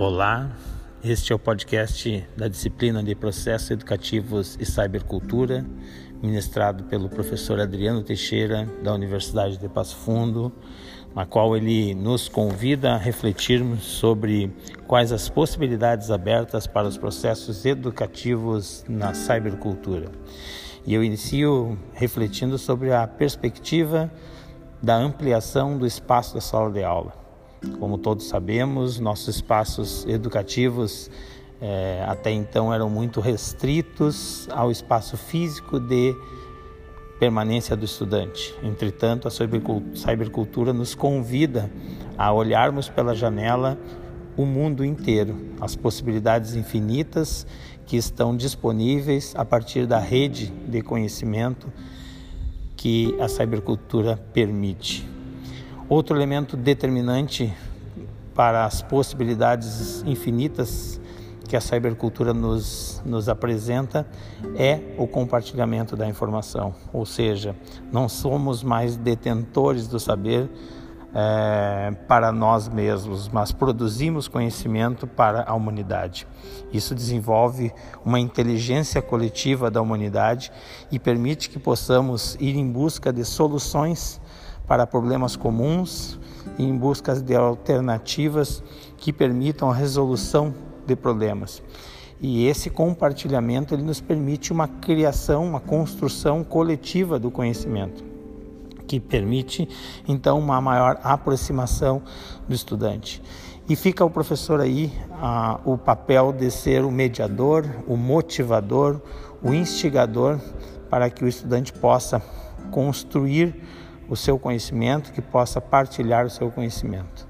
Olá, este é o podcast da disciplina de Processos Educativos e Cybercultura, ministrado pelo professor Adriano Teixeira, da Universidade de Passo Fundo, na qual ele nos convida a refletirmos sobre quais as possibilidades abertas para os processos educativos na cybercultura. E eu inicio refletindo sobre a perspectiva da ampliação do espaço da sala de aula. Como todos sabemos, nossos espaços educativos é, até então eram muito restritos ao espaço físico de permanência do estudante. Entretanto, a cybercultura nos convida a olharmos pela janela o mundo inteiro, as possibilidades infinitas que estão disponíveis a partir da rede de conhecimento que a cybercultura permite. Outro elemento determinante para as possibilidades infinitas que a cybercultura nos, nos apresenta é o compartilhamento da informação, ou seja, não somos mais detentores do saber é, para nós mesmos, mas produzimos conhecimento para a humanidade. Isso desenvolve uma inteligência coletiva da humanidade e permite que possamos ir em busca de soluções para problemas comuns e em busca de alternativas que permitam a resolução de problemas. E esse compartilhamento ele nos permite uma criação, uma construção coletiva do conhecimento, que permite então uma maior aproximação do estudante. E fica o professor aí a, o papel de ser o mediador, o motivador, o instigador para que o estudante possa construir o seu conhecimento, que possa partilhar o seu conhecimento.